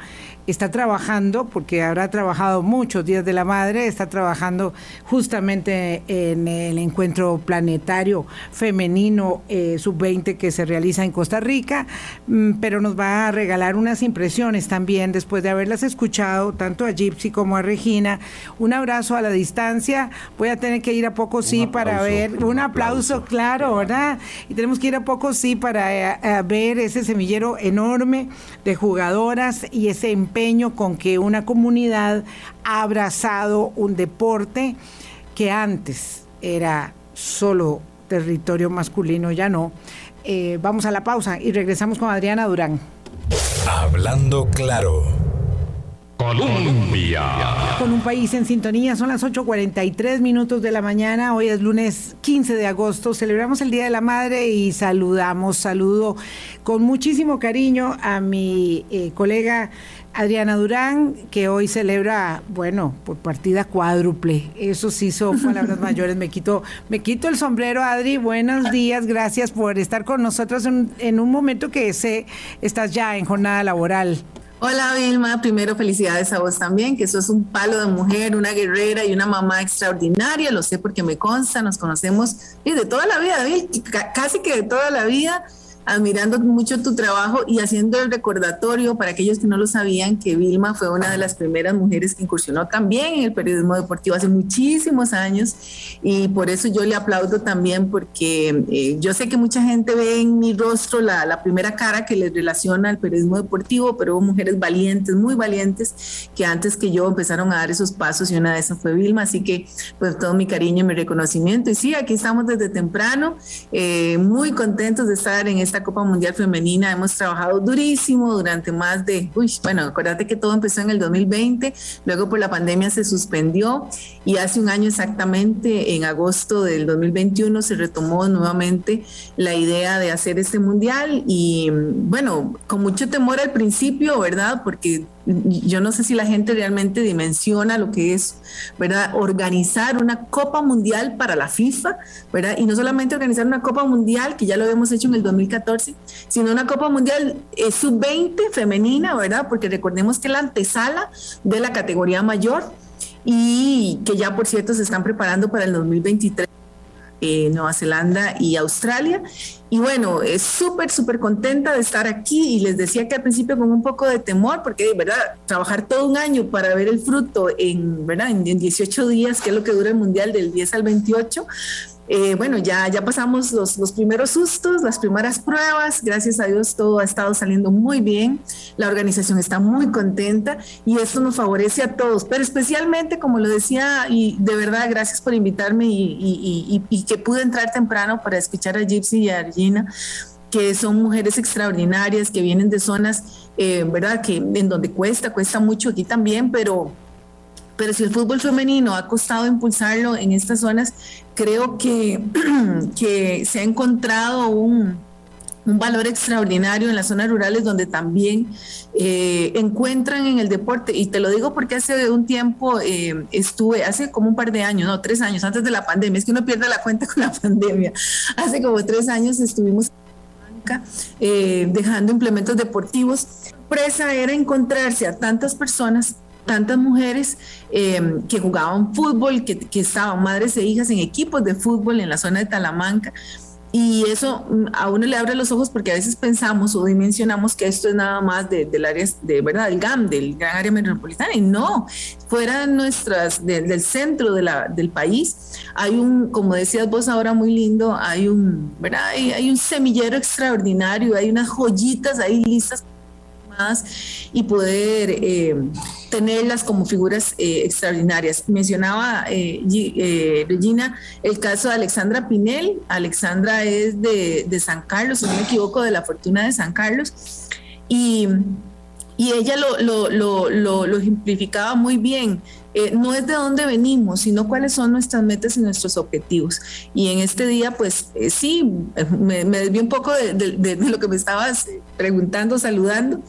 está trabajando, porque habrá trabajado muchos días de la madre, está trabajando justamente en el encuentro planetario femenino eh, sub-20 que se realiza en Costa Rica, mm, pero nos va a regalar unas impresiones también después de haberlas escuchado, tanto a Gypsy como a Regina. Un abrazo a la distancia, voy a tener que ir a poco sí para ver, un, aplauso, claro, ¿verdad? Y tenemos que ir a poco sí para eh, ver ese semillero enorme de jugadoras y ese empeño con que una comunidad ha abrazado un deporte que antes era solo territorio masculino, ya no. Eh, vamos a la pausa y regresamos con Adriana Durán. Hablando claro. Colombia. Con un país en sintonía, son las 8.43 minutos de la mañana, hoy es lunes 15 de agosto, celebramos el Día de la Madre y saludamos, saludo con muchísimo cariño a mi eh, colega Adriana Durán, que hoy celebra, bueno, por partida cuádruple. Eso sí son [laughs] palabras mayores. Me quito, me quito el sombrero, Adri. Buenos días, gracias por estar con nosotros en, en un momento que sé estás ya en jornada laboral. Hola Vilma, primero felicidades a vos también, que sos un palo de mujer, una guerrera y una mamá extraordinaria, lo sé porque me consta, nos conocemos de toda la vida, casi que de toda la vida admirando mucho tu trabajo y haciendo el recordatorio para aquellos que no lo sabían que Vilma fue una de las primeras mujeres que incursionó también en el periodismo deportivo hace muchísimos años. Y por eso yo le aplaudo también porque eh, yo sé que mucha gente ve en mi rostro la, la, primera cara que les relaciona al periodismo deportivo, pero hubo mujeres valientes, muy valientes, que antes que yo empezaron a dar esos pasos y una de esas fue Vilma, así que pues todo mi cariño y mi reconocimiento. Y sí, aquí estamos desde temprano, eh, muy contentos de estar en este esta Copa Mundial Femenina hemos trabajado durísimo durante más de, uy, bueno, acuérdate que todo empezó en el 2020, luego por la pandemia se suspendió y hace un año exactamente, en agosto del 2021, se retomó nuevamente la idea de hacer este mundial y bueno, con mucho temor al principio, ¿verdad? Porque yo no sé si la gente realmente dimensiona lo que es, ¿verdad? Organizar una Copa Mundial para la FIFA, ¿verdad? Y no solamente organizar una Copa Mundial, que ya lo habíamos hecho en el 2014, sino una Copa Mundial eh, sub-20 femenina, ¿verdad? Porque recordemos que la antesala de la categoría mayor y que ya, por cierto, se están preparando para el 2023 eh, Nueva Zelanda y Australia. Y bueno, es súper, súper contenta de estar aquí y les decía que al principio con un poco de temor, porque de verdad, trabajar todo un año para ver el fruto en, ¿verdad? en 18 días, que es lo que dura el Mundial del 10 al 28, eh, bueno, ya, ya pasamos los, los, primeros sustos, las primeras pruebas. Gracias a Dios todo ha estado saliendo muy bien. La organización está muy contenta y esto nos favorece a todos, pero especialmente, como lo decía, y de verdad, gracias por invitarme y, que pude entrar temprano para escuchar a Gypsy y a Regina que son mujeres extraordinarias, que vienen de zonas, eh, ¿verdad? Que en donde cuesta, cuesta mucho aquí también, pero pero si el fútbol femenino ha costado impulsarlo en estas zonas, creo que, [clears throat] que se ha encontrado un, un valor extraordinario en las zonas rurales donde también eh, encuentran en el deporte. Y te lo digo porque hace un tiempo eh, estuve, hace como un par de años, no, tres años antes de la pandemia, es que uno pierde la cuenta [laughs] con la pandemia. Hace como tres años estuvimos eh, dejando implementos deportivos. La era encontrarse a tantas personas tantas mujeres em, que jugaban fútbol, que, que, estaban madres e hijas en equipos de fútbol en la zona de Talamanca. Y eso mm, a uno le abre los ojos porque a veces pensamos o dimensionamos que esto es nada más de, del área, de verdad, del GAM, del gran área metropolitana. Y no, fuera nuestras, del centro de la, del país, hay un, como decías vos ahora muy lindo, hay un, ¿verdad? Hay, hay un semillero extraordinario, hay unas joyitas ahí listas y poder eh, tenerlas como figuras eh, extraordinarias. Mencionaba eh, Regina el caso de Alexandra Pinel. Alexandra es de, de, San Carlos, si no me equivoco, de la Fortuna de San Carlos. Y, y ella lo, lo, lo, lo ejemplificaba muy bien. Eh, no es de dónde venimos, sino cuáles son nuestras metas y nuestros objetivos. Y en este día, pues eh, sí, me, me un poco de, lo que me estabas preguntando, saludando,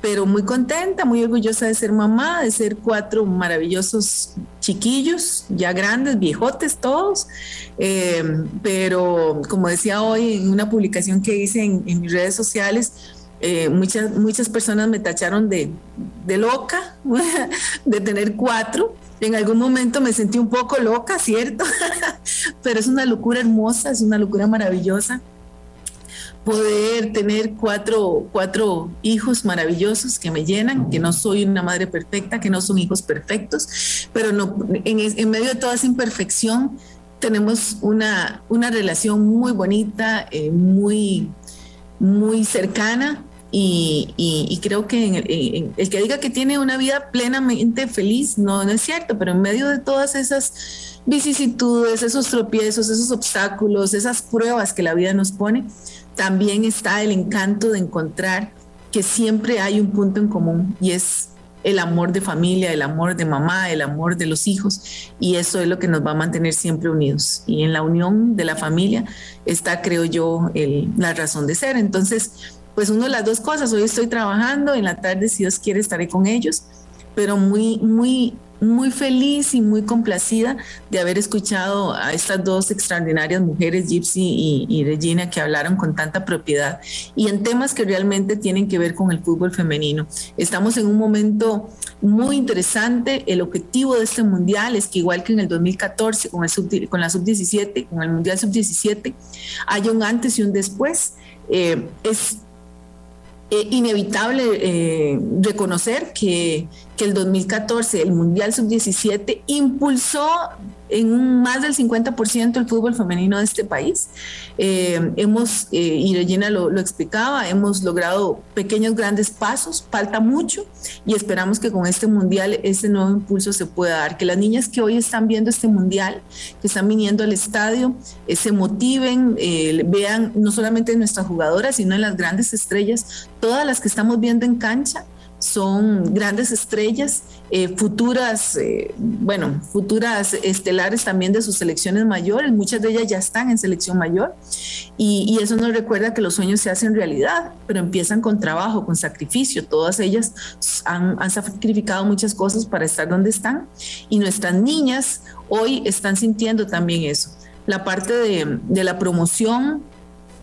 pero muy contenta, muy orgullosa de ser mamá, de ser cuatro maravillosos chiquillos, ya grandes, viejotes todos, eh, pero como decía hoy en una publicación que hice en, mis redes sociales, muchas, muchas personas me tacharon de, de loca, [laughs] de tener cuatro. En algún momento me sentí un poco loca, ¿cierto? [laughs] Pero es una locura hermosa, es una locura maravillosa poder tener cuatro, cuatro hijos maravillosos que me llenan, que no soy una madre perfecta, que no son hijos perfectos, pero no, en, medio de toda esa imperfección tenemos una, una relación muy bonita, eh, muy, muy cercana y, creo que el que diga que tiene una vida plenamente feliz, no, es cierto, pero en medio de todas esas vicisitudes, esos tropiezos, esos obstáculos, esas pruebas que la vida nos pone, también está el encanto de encontrar que siempre hay un punto en común y es el amor de familia, el amor de mamá, el amor de los hijos, y eso es lo que nos va a mantener siempre unidos. Y en la unión de la familia está, creo yo, la razón de ser. Entonces, pues una de las dos cosas, hoy estoy trabajando, en la tarde, si Dios quiere, estaré con ellos, pero muy, muy muy feliz y muy complacida de haber escuchado a estas dos extraordinarias mujeres, Gypsy y, Regina, que hablaron con tanta propiedad y en temas que realmente tienen que ver con el fútbol femenino. Estamos en un momento muy interesante. El objetivo de este mundial es que igual que en el 2014 con, el con la sub-17, con el mundial sub-17, haya un antes y un después. Eh, es eh, inevitable eh, reconocer que, que, el 2014, el Mundial Sub-17, impulsó en más del 50% el fútbol femenino de este país. Eh, hemos, eh, y Regina lo, explicaba, hemos logrado pequeños grandes pasos, falta mucho y esperamos que con este mundial ese nuevo impulso se pueda dar, que las niñas que hoy están viendo este mundial, que están viniendo al estadio, eh, se motiven, vean no solamente nuestras jugadoras, sino en las grandes estrellas, todas las que estamos viendo en cancha son grandes estrellas, eh, futuras, eh, bueno, futuras estelares también de sus selecciones mayores, muchas de ellas ya están en selección mayor. Y, eso nos recuerda que los sueños se hacen realidad, pero empiezan con trabajo, con sacrificio, todas ellas han, sacrificado muchas cosas para estar donde están. Y nuestras niñas hoy están sintiendo también eso. La parte de la promoción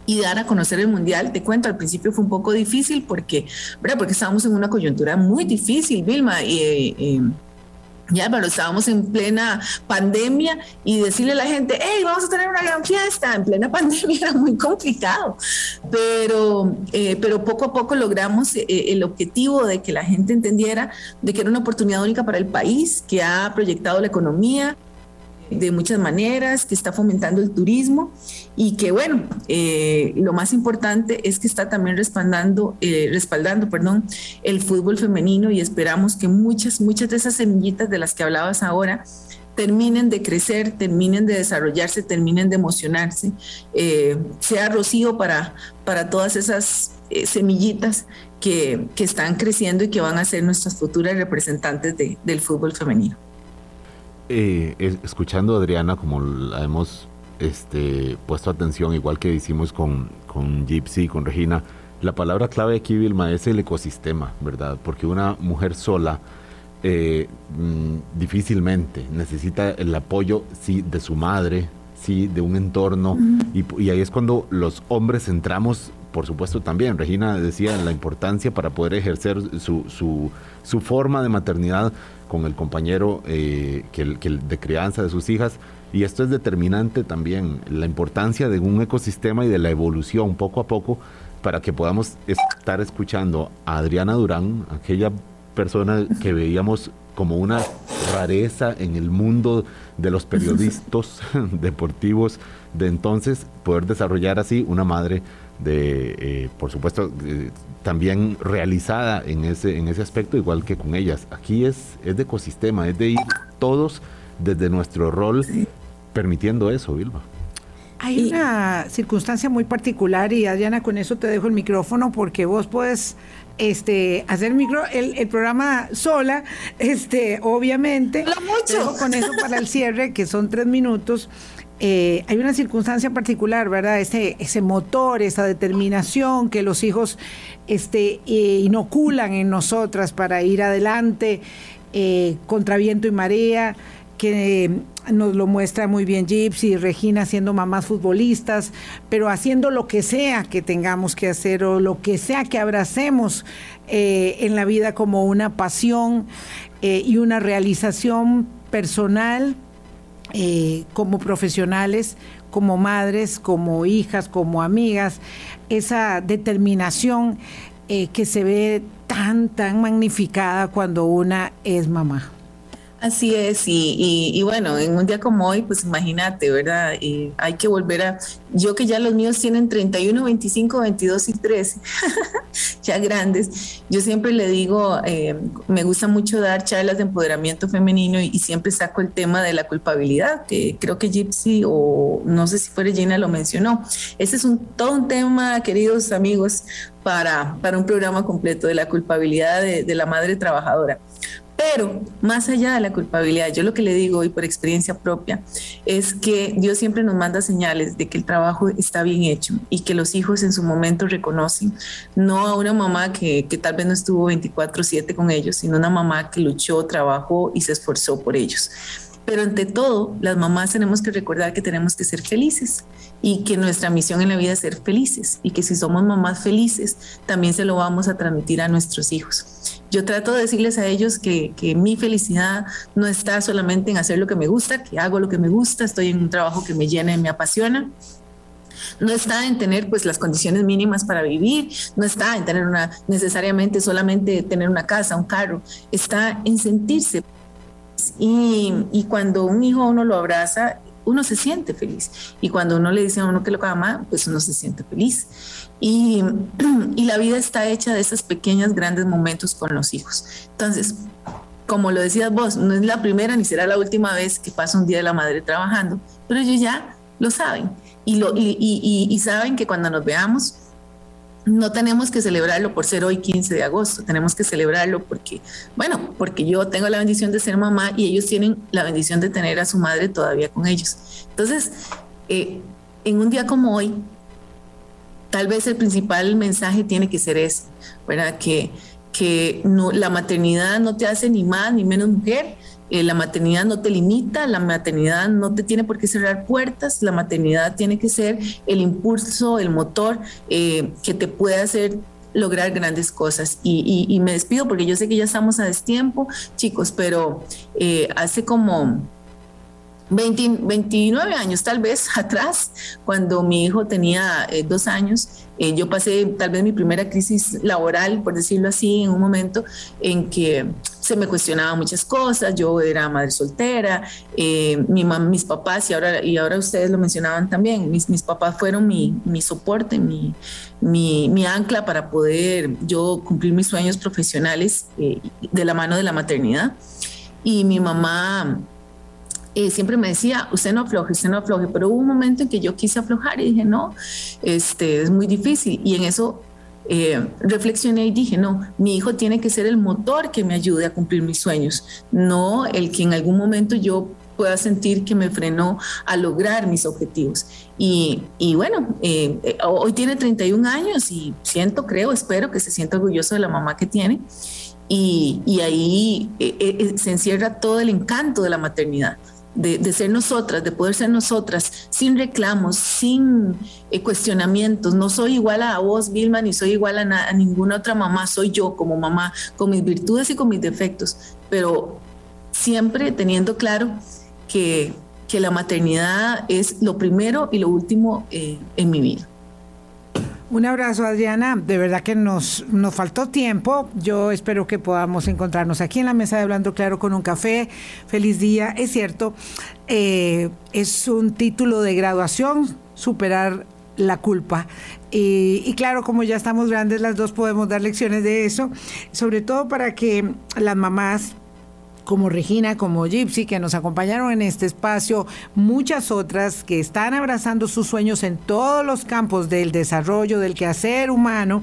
y dar a conocer el mundial. Te cuento, al principio fue un poco difícil porque, ¿verdad? Porque estábamos en una coyuntura muy difícil, Vilma. Y, ya, pero estábamos en plena pandemia y decirle a la gente, hey, vamos a tener una gran fiesta en plena [laughs] pandemia era muy complicado. Pero, eh, pero poco a poco logramos eh, el objetivo de que la gente entendiera de que era una oportunidad única para el país, que ha proyectado la economía, de muchas maneras, que está fomentando el turismo y que bueno, eh, lo más importante es que está también respaldando, eh, respaldando perdón, el fútbol femenino y esperamos que muchas, muchas de esas semillitas de las que hablabas ahora terminen de crecer, terminen de desarrollarse, terminen de emocionarse, eh, sea rocío para, para todas esas semillitas que, que, están creciendo y que van a ser nuestras futuras representantes de, del fútbol femenino. Eh, escuchando a Adriana, como la hemos este, puesto atención, igual que hicimos con, con Gypsy, con Regina, la palabra clave aquí, Vilma, es el ecosistema, ¿verdad? Porque una mujer sola eh, mm, difícilmente necesita el apoyo, sí, de su madre, sí, de un entorno, y, y, ahí es cuando los hombres entramos, por supuesto también, Regina decía la importancia para poder ejercer su, su, forma de maternidad con el compañero eh, que, de crianza de sus hijas. Y esto es determinante también, la importancia de un ecosistema y de la evolución poco a poco para que podamos estar escuchando a Adriana Durán, aquella persona que veíamos como una rareza en el mundo de los periodistas [laughs] deportivos de entonces, poder desarrollar así una madre de, eh, por supuesto, eh, también realizada en ese, en ese aspecto, igual que con ellas. Aquí es, es de ecosistema, es de ir todos desde nuestro rol permitiendo eso, Vilma. Hay una circunstancia muy particular y Adriana, con eso te dejo el micrófono porque vos puedes este, hacer micro, el, el, programa sola, este, obviamente. mucho. con eso para el cierre, que son tres minutos. Eh, hay una circunstancia particular, ¿verdad? Ese, motor, esa determinación que los hijos este, eh, inoculan en nosotras para ir adelante eh, contra viento y marea, que nos lo muestra muy bien Gypsy y Regina siendo mamás futbolistas, pero haciendo lo que sea que tengamos que hacer o lo que sea que abracemos en la vida como una pasión y una realización personal eh, como profesionales, como madres, como hijas, como amigas, esa determinación eh, que se ve tan, tan magnificada cuando una es mamá. Así es, y, bueno, en un día como hoy, pues imagínate, ¿verdad? Y hay que volver a, yo que ya los míos tienen 31, 25, 22 y 13, [laughs] ya grandes, yo siempre le digo, eh, me gusta mucho dar charlas de empoderamiento femenino y, siempre saco el tema de la culpabilidad, que creo que Gypsy o no sé si fuera Gina lo mencionó. Ese es un, todo un tema, queridos amigos, para, para un programa completo de la culpabilidad de la madre trabajadora. Pero más allá de la culpabilidad, yo lo que le digo y por experiencia propia es que Dios siempre nos manda señales de que el trabajo está bien hecho y que los hijos en su momento reconocen, no a una mamá que, tal vez no estuvo 24/7 con ellos, sino una mamá que luchó, trabajó y se esforzó por ellos. Pero ante todo, las mamás tenemos que recordar que tenemos que ser felices y que nuestra misión en la vida es ser felices y que si somos mamás felices, también se lo vamos a transmitir a nuestros hijos. Yo trato de decirles a ellos que, que, mi felicidad no está solamente en hacer lo que me gusta, que hago lo que me gusta, estoy en un trabajo que me llena y me apasiona, no está en tener pues las condiciones mínimas para vivir, no está en tener una necesariamente solamente tener una casa, un carro, está en sentirse y, cuando un hijo uno lo abraza, uno se siente feliz. Y cuando uno le dice a uno que lo ama, pues uno se siente feliz. Y, [clears throat] y, la vida está hecha de esos pequeños, grandes momentos con los hijos. Entonces, como lo decías vos, no es la primera ni será la última vez que pasa un día de la madre trabajando, pero ellos ya lo saben. Y, lo, y, y saben que cuando nos veamos, no tenemos que celebrarlo por ser hoy 15 de agosto, tenemos que celebrarlo porque, bueno, porque yo tengo la bendición de ser mamá y ellos tienen la bendición de tener a su madre todavía con ellos. Entonces, eh, en un día como hoy, tal vez el principal mensaje tiene que ser ese, ¿verdad? Que, que la maternidad no te hace ni más ni menos mujer, eh, la maternidad no te limita, la maternidad no te tiene por qué cerrar puertas, la maternidad tiene que ser el impulso, el motor eh, que te puede hacer lograr grandes cosas. Y, me despido porque yo sé que ya estamos a destiempo, chicos, pero eh, hace como 29 años tal vez [laughs] atrás, cuando mi hijo tenía dos años, yo pasé tal vez mi primera crisis laboral, por decirlo así, en un momento en que se me cuestionaban muchas cosas, yo era madre soltera, eh, mi mis papás, y ahora, y ahora ustedes lo mencionaban también, mis, mis papás fueron mi, mi soporte, mi, mi, mi, ancla para poder yo cumplir mis sueños profesionales eh, de la mano de la maternidad. Y mi mamá eh, siempre me decía, usted no afloje, usted no afloje, pero hubo un momento en que yo quise aflojar y dije, no, este, es muy difícil. Y en eso eh, reflexioné y dije, no, mi hijo tiene que ser el motor que me ayude a cumplir mis sueños, no el que en algún momento yo pueda sentir que me frenó a lograr mis objetivos. Y, bueno, eh, eh, hoy tiene 31 años y siento, creo, espero que se sienta orgulloso de la mamá que tiene. Y, y ahí se encierra todo el encanto de la maternidad de, ser nosotras, de poder ser nosotras, sin reclamos, sin eh, cuestionamientos. No soy igual a vos, Vilma, ni soy igual a, ninguna otra mamá, soy yo como mamá, con mis virtudes y con mis defectos, pero siempre teniendo claro que, que la maternidad es lo primero y lo último eh, en mi vida. Un abrazo, Adriana. De verdad que nos, nos faltó tiempo. Yo espero que podamos encontrarnos aquí en la mesa de Hablando Claro con un café. Feliz día. Es cierto, eh, es un título de graduación, superar la culpa. Y, y, claro, como ya estamos grandes, las dos podemos dar lecciones de eso, sobre todo para que las mamás como Regina, como Gypsy, que nos acompañaron en este espacio, muchas otras que están abrazando sus sueños en todos los campos del desarrollo, del quehacer humano,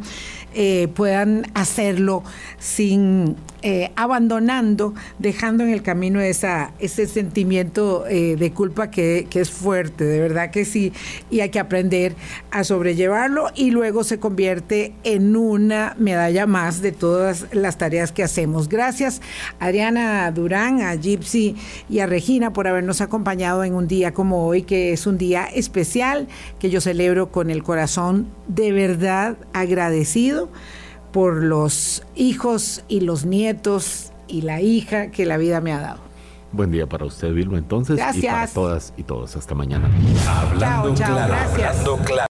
eh, puedan hacerlo sin eh, abandonando, dejando en el camino esa, ese sentimiento eh, de culpa que, que, es fuerte, de verdad que sí, y hay que aprender a sobrellevarlo y luego se convierte en una medalla más de todas las tareas que hacemos. Gracias Adriana Durán, a Gypsy y a Regina por habernos acompañado en un día como hoy, que es un día especial que yo celebro con el corazón de verdad agradecido por los hijos y los nietos y la hija que la vida me ha dado. Buen día para usted, Vilma, entonces. Gracias. Y para todas y todos. Hasta mañana. Hablando chao, chao, claro. Gracias. Hablando claro.